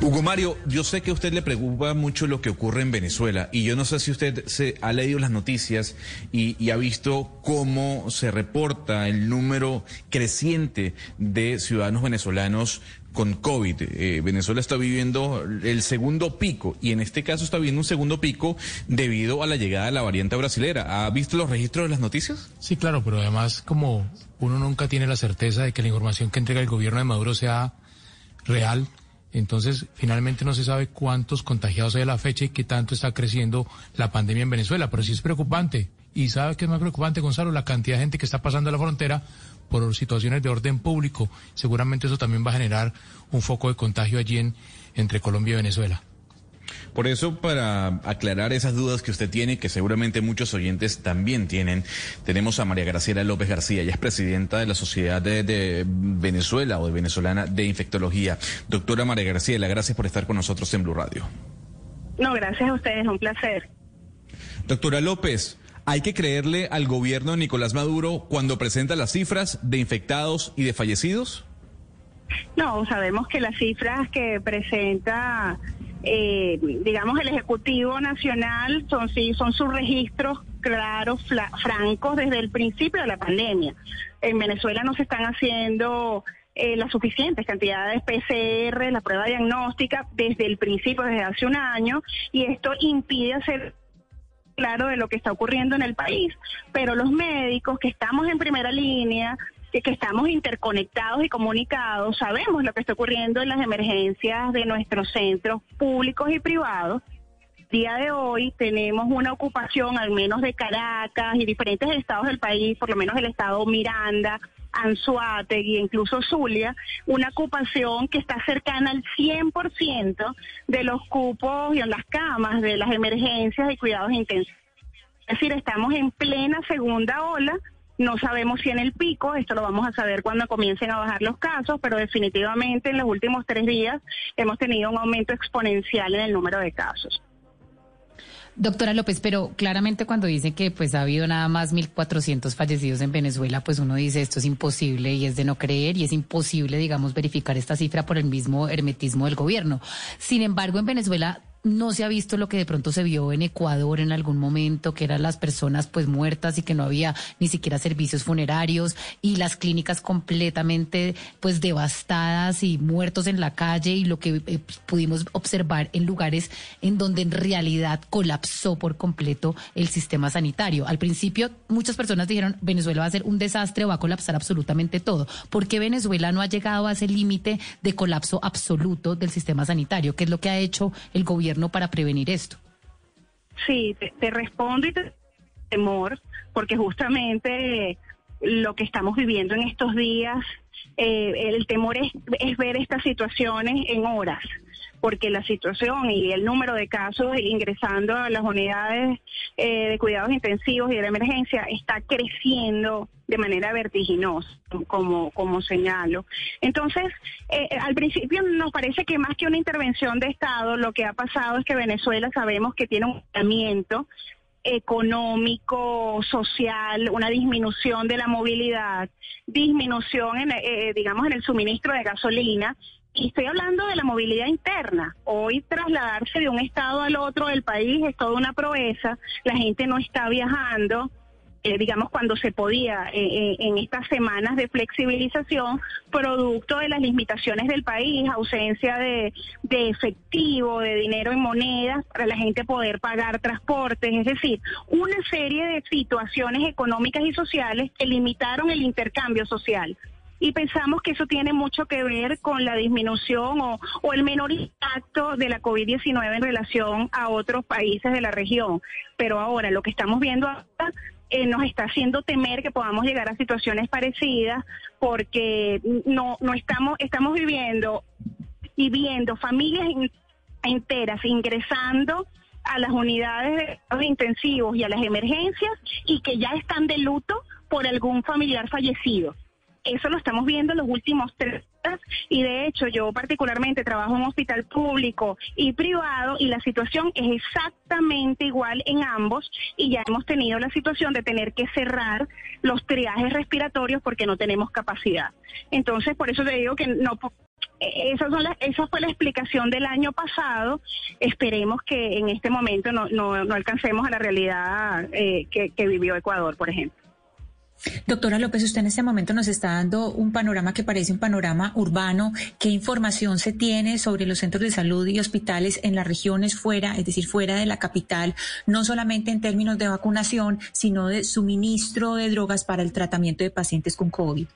Hugo Mario, yo sé que a usted le preocupa mucho lo que ocurre en Venezuela y yo no sé si usted se ha leído las noticias y, ha visto cómo se reporta el número creciente de ciudadanos venezolanos con COVID. Eh, Venezuela está viviendo el segundo pico y en este caso está viviendo un segundo pico debido a la llegada de la variante brasilera. ¿Ha visto los registros de las noticias? Sí, claro, pero además como uno nunca tiene la certeza de que la información que entrega el gobierno de Maduro sea real, entonces finalmente no se sabe cuántos contagiados hay a la fecha y qué tanto está creciendo la pandemia en Venezuela, pero sí es preocupante. Y sabe que es más preocupante, Gonzalo, la cantidad de gente que está pasando a la frontera por situaciones de orden público. Seguramente eso también va a generar un foco de contagio allí en, entre Colombia y Venezuela. Por eso, para aclarar esas dudas que usted tiene, que seguramente muchos oyentes también tienen, tenemos a María Graciela López García. Ella es presidenta de la Sociedad de, de, Venezuela o de Venezolana de Infectología. Doctora María Graciela, gracias por estar con nosotros en Blue Radio. No, gracias a ustedes, un placer. Doctora López, ¿Hay que creerle al gobierno de Nicolás Maduro cuando presenta las cifras de infectados y de fallecidos? No, sabemos que las cifras que presenta, eh, digamos, el Ejecutivo Nacional son, sí, son sus registros claros, francos desde el principio de la pandemia. En Venezuela no se están haciendo eh, las suficientes cantidades de PCR, la prueba diagnóstica, desde el principio, desde hace un año, y esto impide hacer claro de lo que está ocurriendo en el país, pero los médicos que estamos en primera línea, que, estamos interconectados y comunicados, sabemos lo que está ocurriendo en las emergencias de nuestros centros públicos y privados. Día de hoy tenemos una ocupación, al menos de Caracas y diferentes estados del país, por lo menos el estado Miranda, Anzuategui, incluso Zulia, una ocupación que está cercana al 100% de los cupos y en las camas de las emergencias y cuidados intensivos. Es decir, estamos en plena segunda ola. No sabemos si en el pico, esto lo vamos a saber cuando comiencen a bajar los casos, pero definitivamente en los últimos tres días hemos tenido un aumento exponencial en el número de casos. Doctora López, pero claramente cuando dice que pues ha habido nada más 1.400 fallecidos en Venezuela, pues uno dice esto es imposible y es de no creer y es imposible, digamos, verificar esta cifra por el mismo hermetismo del gobierno. Sin embargo, en Venezuela no se ha visto lo que de pronto se vio en Ecuador en algún momento, que eran las personas pues muertas y que no había ni siquiera servicios funerarios y las clínicas completamente pues devastadas y muertos en la calle y lo que eh, pudimos observar en lugares en donde en realidad colapsó por completo el sistema sanitario. Al principio muchas personas dijeron Venezuela va a ser un desastre va a colapsar absolutamente todo. ¿Por qué Venezuela no ha llegado a ese límite de colapso absoluto del sistema sanitario? ¿Qué es lo que ha hecho el gobierno? Para prevenir esto? Sí, te, respondo y te temor, porque justamente lo que estamos viviendo en estos días, eh, el temor es, es ver estas situaciones en horas porque la situación y el número de casos ingresando a las unidades eh, de cuidados intensivos y de emergencia está creciendo de manera vertiginosa, como, como señalo. Entonces, eh, al principio nos parece que más que una intervención de Estado, lo que ha pasado es que Venezuela sabemos que tiene un tratamiento económico, social, una disminución de la movilidad, disminución en, eh, digamos, en el suministro de gasolina y estoy hablando de la movilidad interna. Hoy trasladarse de un estado al otro del país es toda una proeza. La gente no está viajando. Eh, digamos, cuando se podía eh, eh, en estas semanas de flexibilización, producto de las limitaciones del país, ausencia de, de efectivo, de dinero en monedas, para la gente poder pagar transportes, es decir, una serie de situaciones económicas y sociales que limitaron el intercambio social y pensamos que eso tiene mucho que ver con la disminución o, el menor impacto de la COVID-19 en relación a otros países de la región. Pero ahora lo que estamos viendo ahora eh, nos está haciendo temer que podamos llegar a situaciones parecidas porque no estamos, estamos viviendo y viendo familias enteras ingresando a las unidades de intensivos y a las emergencias y que ya están de luto por algún familiar fallecido. Eso lo estamos viendo en los últimos tres años y de hecho yo particularmente trabajo en un hospital público y privado y la situación es exactamente igual en ambos y ya hemos tenido la situación de tener que cerrar los triajes respiratorios porque no tenemos capacidad. Entonces, por eso te digo que no esa, son esa fue la explicación del año pasado. Esperemos que en este momento no, no, alcancemos a la realidad eh, que vivió Ecuador, por ejemplo. Doctora López, usted en este momento nos está dando un panorama que parece un panorama urbano. ¿Qué información se tiene sobre los centros de salud y hospitales en las regiones fuera, es decir, fuera de la capital, no solamente en términos de vacunación, sino de suministro de drogas para el tratamiento de pacientes con COVID?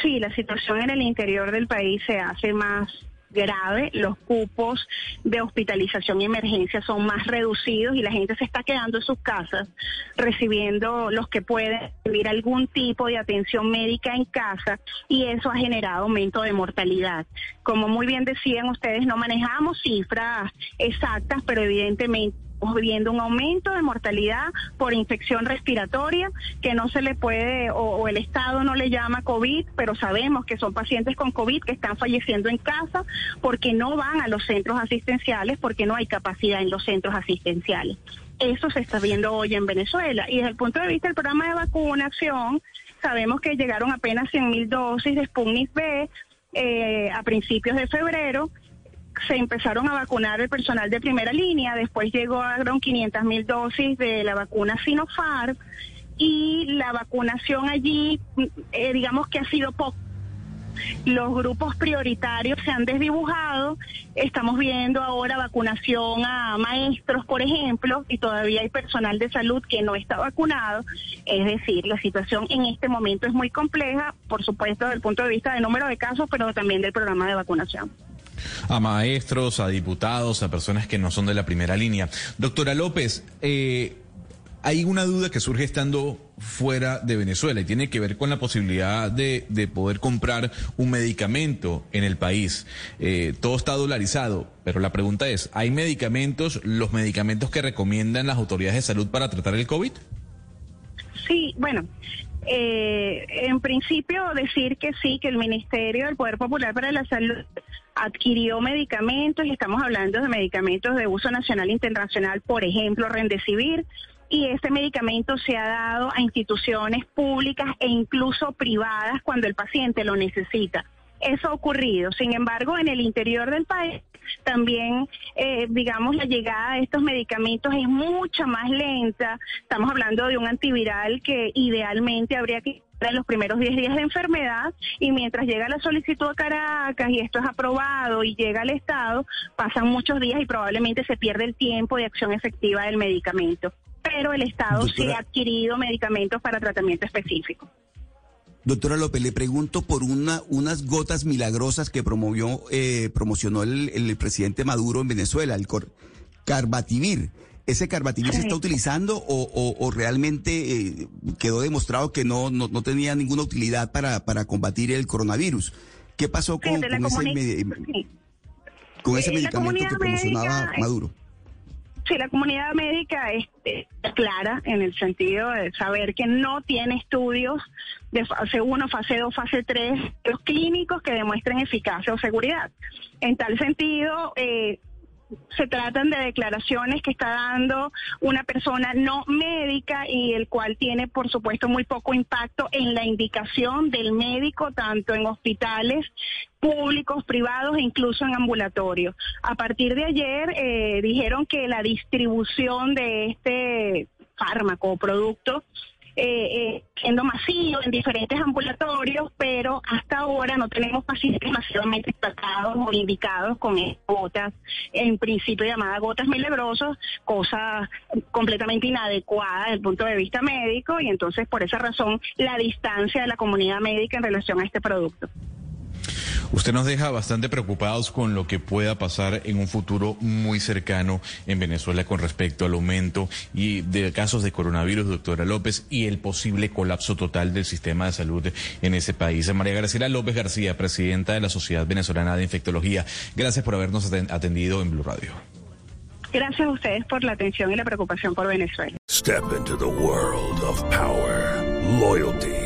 Sí, la situación en el interior del país se hace más grave, los cupos de hospitalización y emergencia son más reducidos y la gente se está quedando en sus casas recibiendo los que pueden recibir algún tipo de atención médica en casa y eso ha generado aumento de mortalidad. Como muy bien decían ustedes, no manejamos cifras exactas, pero evidentemente estamos viendo un aumento de mortalidad por infección respiratoria que no se le puede o, el Estado no le llama COVID, pero sabemos que son pacientes con COVID que están falleciendo en casa porque no van a los centros asistenciales, porque no hay capacidad en los centros asistenciales. Eso se está viendo hoy en Venezuela. Y desde el punto de vista del programa de vacunación, sabemos que llegaron apenas 100 mil dosis de Sputnik B eh, a principios de febrero se empezaron a vacunar el personal de primera línea, después llegaron 500 mil dosis de la vacuna Sinopharm y la vacunación allí, eh, digamos que ha sido poco. Los grupos prioritarios se han desdibujado. Estamos viendo ahora vacunación a maestros, por ejemplo, y todavía hay personal de salud que no está vacunado. Es decir, la situación en este momento es muy compleja, por supuesto, desde el punto de vista del número de casos, pero también del programa de vacunación a maestros, a diputados, a personas que no son de la primera línea. Doctora López, eh, hay una duda que surge estando fuera de Venezuela y tiene que ver con la posibilidad de, poder comprar un medicamento en el país. Eh, todo está dolarizado, pero la pregunta es, ¿hay medicamentos, los medicamentos que recomiendan las autoridades de salud para tratar el COVID? Sí, bueno, eh, en principio decir que sí, que el Ministerio del Poder Popular para la Salud adquirió medicamentos y estamos hablando de medicamentos de uso nacional e internacional, por ejemplo, Rendecivir, y este medicamento se ha dado a instituciones públicas e incluso privadas cuando el paciente lo necesita. Eso ha ocurrido. Sin embargo, en el interior del país también, eh, digamos, la llegada de estos medicamentos es mucho más lenta. Estamos hablando de un antiviral que idealmente habría que en los primeros 10 días de enfermedad y mientras llega la solicitud a Caracas y esto es aprobado y llega al Estado, pasan muchos días y probablemente se pierde el tiempo de acción efectiva del medicamento. Pero el Estado sí ha adquirido medicamentos para tratamiento específico. Doctora López, le pregunto por una, unas gotas milagrosas que promovió, eh, promocionó el, presidente Maduro en Venezuela, el Carbativir. ¿Ese Carbativir se está utilizando o, realmente eh, quedó demostrado que no, no, tenía ninguna utilidad para, para combatir el coronavirus? ¿Qué pasó con, ese, con ese medicamento que promocionaba Maduro? Sí, la comunidad médica es, clara en el sentido de saber que no tiene estudios de fase 1, fase 2, fase 3, los clínicos que demuestren eficacia o seguridad. En tal sentido, eh, se tratan de declaraciones que está dando una persona no médica y el cual tiene, por supuesto, muy poco impacto en la indicación del médico, tanto en hospitales públicos, privados e incluso en ambulatorios. A partir de ayer eh, dijeron que la distribución de este fármaco o producto eh, eh, siendo masivo en diferentes ambulatorios, pero hasta ahora no tenemos pacientes masivamente tratados o indicados con gotas, en principio llamadas gotas milagrosas, cosa completamente inadecuada desde el punto de vista médico, y entonces por esa razón la distancia de la comunidad médica en relación a este producto. Usted nos deja bastante preocupados con lo que pueda pasar en un futuro muy cercano en Venezuela con respecto al aumento y de casos de coronavirus, doctora López, y el posible colapso total del sistema de salud en ese país. María Graciela López García, presidenta de la Sociedad Venezolana de Infectología, gracias por habernos atendido en Blue Radio. Gracias a ustedes por la atención y la preocupación por Venezuela. Step into the world of power, loyalty.